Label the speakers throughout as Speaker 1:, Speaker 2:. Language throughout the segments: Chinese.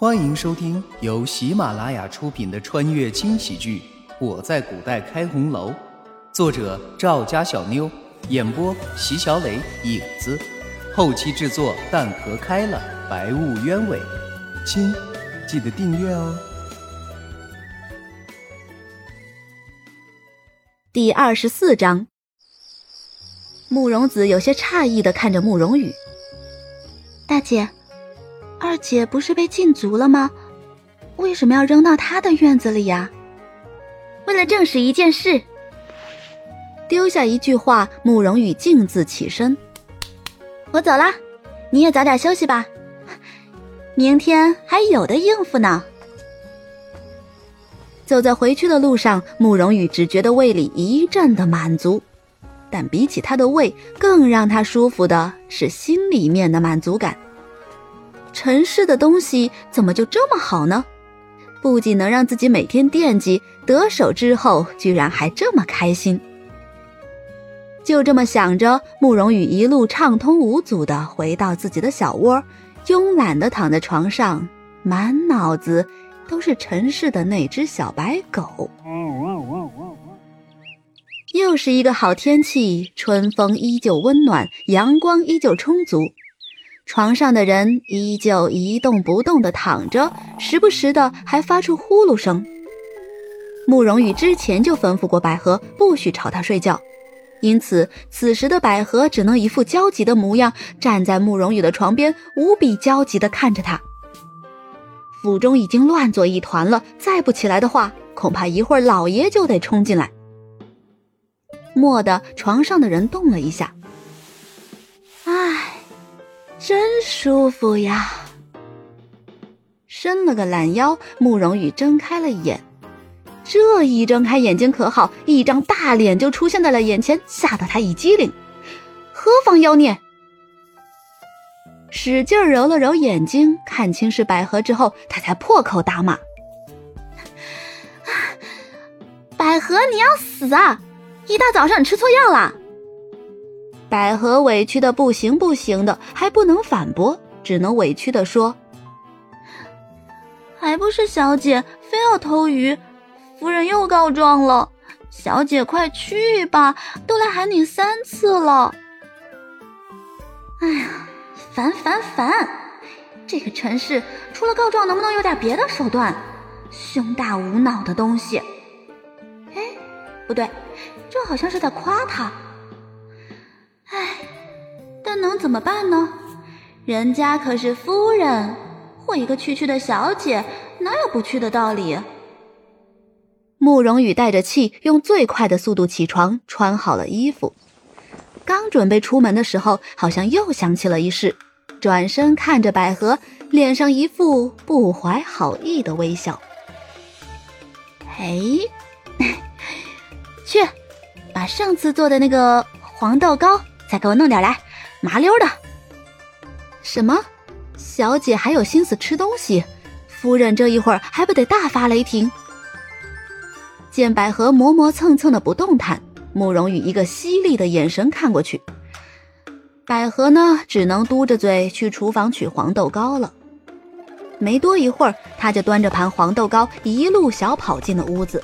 Speaker 1: 欢迎收听由喜马拉雅出品的穿越轻喜剧《我在古代开红楼》，作者赵家小妞，演播席小磊、影子，后期制作蛋壳开了，白雾鸢尾。亲，记得订阅哦。
Speaker 2: 第二十四章，慕容子有些诧异的看着慕容羽，大姐。二姐不是被禁足了吗？为什么要扔到她的院子里呀？为了证实一件事。丢下一句话，慕容羽径自起身。我走了，你也早点休息吧，明天还有的应付呢。走在回去的路上，慕容羽只觉得胃里一阵的满足，但比起他的胃，更让他舒服的是心里面的满足感。尘世的东西怎么就这么好呢？不仅能让自己每天惦记，得手之后居然还这么开心。就这么想着，慕容羽一路畅通无阻的回到自己的小窝，慵懒的躺在床上，满脑子都是尘世的那只小白狗。又是一个好天气，春风依旧温暖，阳光依旧充足。床上的人依旧一动不动地躺着，时不时的还发出呼噜声。慕容羽之前就吩咐过百合不许吵他睡觉，因此此时的百合只能一副焦急的模样，站在慕容羽的床边，无比焦急地看着他。府中已经乱作一团了，再不起来的话，恐怕一会儿老爷就得冲进来。蓦地，床上的人动了一下。真舒服呀！伸了个懒腰，慕容羽睁开了眼。这一睁开眼睛可好，一张大脸就出现在了眼前，吓得他一激灵。何方妖孽？使劲揉了揉眼睛，看清是百合之后，他才破口大骂：“百合，你要死啊！一大早上你吃错药了！”百合委屈的不行不行的，还不能反驳，只能委屈的说：“还不是小姐非要偷鱼，夫人又告状了。小姐快去吧，都来喊你三次了。”哎呀，烦烦烦！这个陈氏除了告状，能不能有点别的手段？胸大无脑的东西！哎，不对，这好像是在夸他。能怎么办呢？人家可是夫人，我一个区区的小姐，哪有不去的道理？慕容羽带着气，用最快的速度起床，穿好了衣服。刚准备出门的时候，好像又想起了一事，转身看着百合，脸上一副不怀好意的微笑。哎，去，把上次做的那个黄豆糕。再给我弄点来，麻溜的。什么？小姐还有心思吃东西？夫人这一会儿还不得大发雷霆？见百合磨磨蹭蹭的不动弹，慕容羽一个犀利的眼神看过去，百合呢，只能嘟着嘴去厨房取黄豆糕了。没多一会儿，他就端着盘黄豆糕一路小跑进了屋子。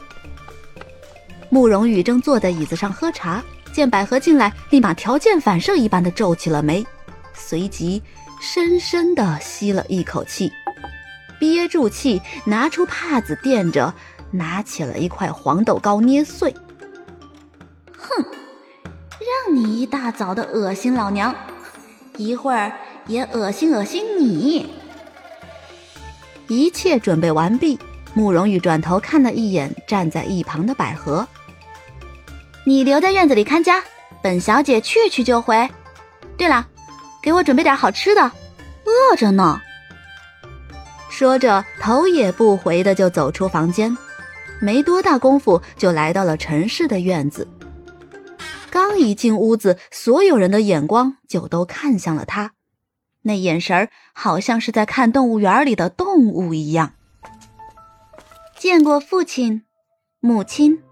Speaker 2: 慕容羽正坐在椅子上喝茶。见百合进来，立马条件反射一般的皱起了眉，随即深深的吸了一口气，憋住气，拿出帕子垫着，拿起了一块黄豆糕捏碎。哼，让你一大早的恶心老娘，一会儿也恶心恶心你。一切准备完毕，慕容羽转头看了一眼站在一旁的百合。你留在院子里看家，本小姐去去就回。对了，给我准备点好吃的，饿着呢。说着，头也不回的就走出房间，没多大功夫就来到了陈氏的院子。刚一进屋子，所有人的眼光就都看向了他，那眼神儿好像是在看动物园里的动物一样。见过父亲、母亲。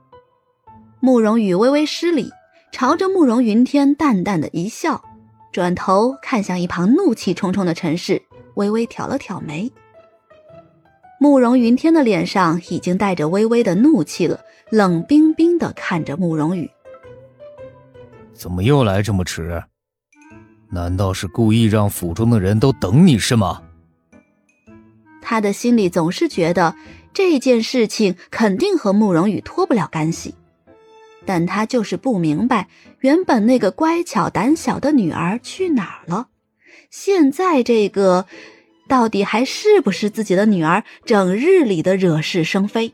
Speaker 2: 慕容羽微微施礼，朝着慕容云天淡淡的一笑，转头看向一旁怒气冲冲的陈氏，微微挑了挑眉：“慕容云天的脸上已经带着微微的怒气了，冷冰冰的看着慕容羽：“
Speaker 1: 怎么又来这么迟？难道是故意让府中的人都等你是吗？”
Speaker 2: 他的心里总是觉得这件事情肯定和慕容羽脱不了干系，但他就是不明白，原本那个乖巧胆小的女儿去哪儿了，现在这个。到底还是不是自己的女儿？整日里的惹是生非，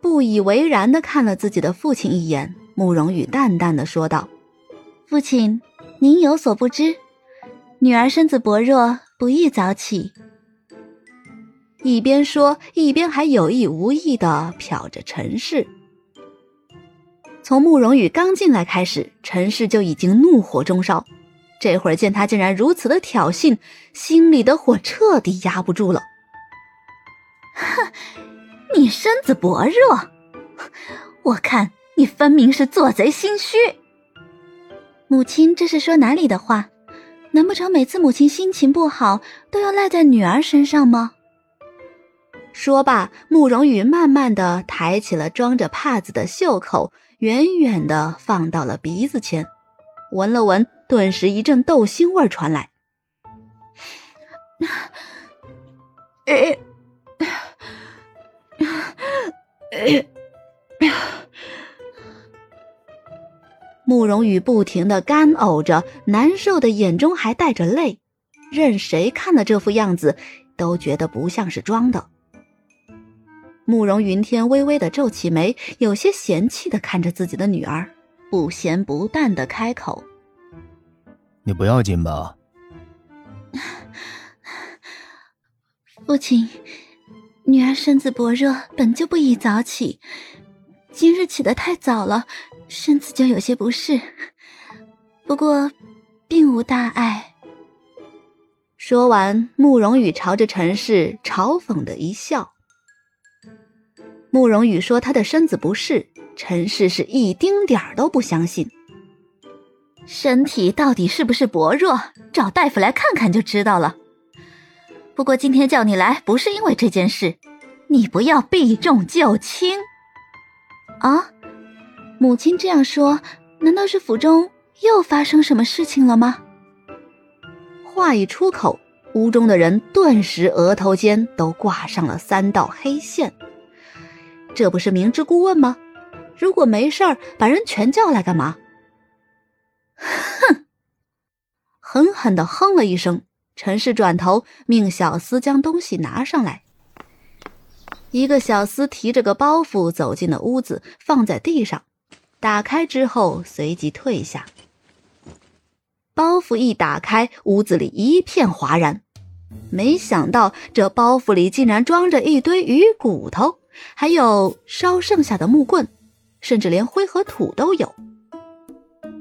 Speaker 2: 不以为然的看了自己的父亲一眼。慕容羽淡淡的说道：“父亲，您有所不知，女儿身子薄弱，不宜早起。”一边说，一边还有意无意的瞟着陈氏。从慕容羽刚进来开始，陈氏就已经怒火中烧。这会儿见他竟然如此的挑衅，心里的火彻底压不住了。哼，你身子薄弱，我看你分明是做贼心虚。母亲这是说哪里的话？难不成每次母亲心情不好都要赖在女儿身上吗？说罢，慕容羽慢慢的抬起了装着帕子的袖口，远远的放到了鼻子前，闻了闻。顿时一阵豆腥味传来。慕容羽不停的干呕着，难受的眼中还带着泪，任谁看了这副样子，都觉得不像是装的。慕容云天微微的皱起眉，有些嫌弃的看着自己的女儿，不咸不淡的开口。
Speaker 1: 你不要紧吧？
Speaker 2: 父亲，女儿身子薄弱，本就不宜早起。今日起得太早了，身子就有些不适。不过，并无大碍。说完，慕容羽朝着陈氏嘲讽的一笑。慕容羽说他的身子不适，陈氏是一丁点儿都不相信。身体到底是不是薄弱？找大夫来看看就知道了。不过今天叫你来，不是因为这件事，你不要避重就轻。啊，母亲这样说，难道是府中又发生什么事情了吗？话一出口，屋中的人顿时额头间都挂上了三道黑线。这不是明知故问吗？如果没事儿，把人全叫来干嘛？哼！狠狠的哼了一声，陈氏转头命小厮将东西拿上来。一个小厮提着个包袱走进了屋子，放在地上，打开之后随即退下。包袱一打开，屋子里一片哗然。没想到这包袱里竟然装着一堆鱼骨头，还有烧剩下的木棍，甚至连灰和土都有。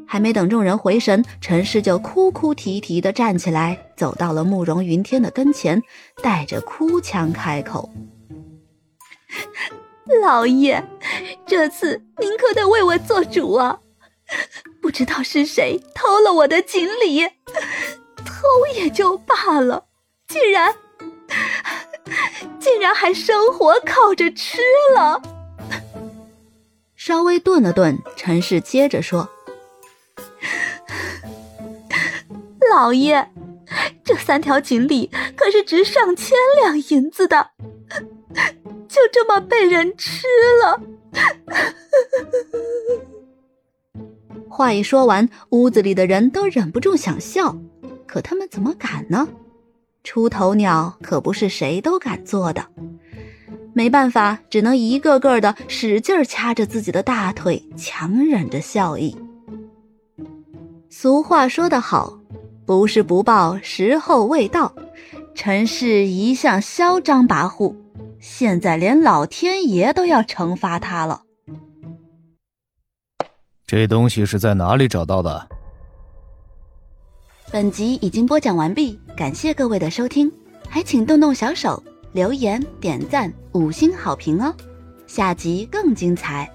Speaker 2: 还没等众人回神，陈氏就哭哭啼啼的站起来，走到了慕容云天的跟前，带着哭腔开口：“ 老爷，这次您可得为我做主啊！不知道是谁偷了我的锦鲤，偷也就罢了，竟然竟然还生火烤着吃了。”稍微顿了顿，陈氏接着说。老爷，这三条锦鲤可是值上千两银子的，就这么被人吃了。话一说完，屋子里的人都忍不住想笑，可他们怎么敢呢？出头鸟可不是谁都敢做的。没办法，只能一个个的使劲掐着自己的大腿，强忍着笑意。俗话说得好。不是不报，时候未到。陈氏一向嚣张跋扈，现在连老天爷都要惩罚他了。
Speaker 1: 这东西是在哪里找到的？
Speaker 2: 本集已经播讲完毕，感谢各位的收听，还请动动小手留言、点赞、五星好评哦！下集更精彩。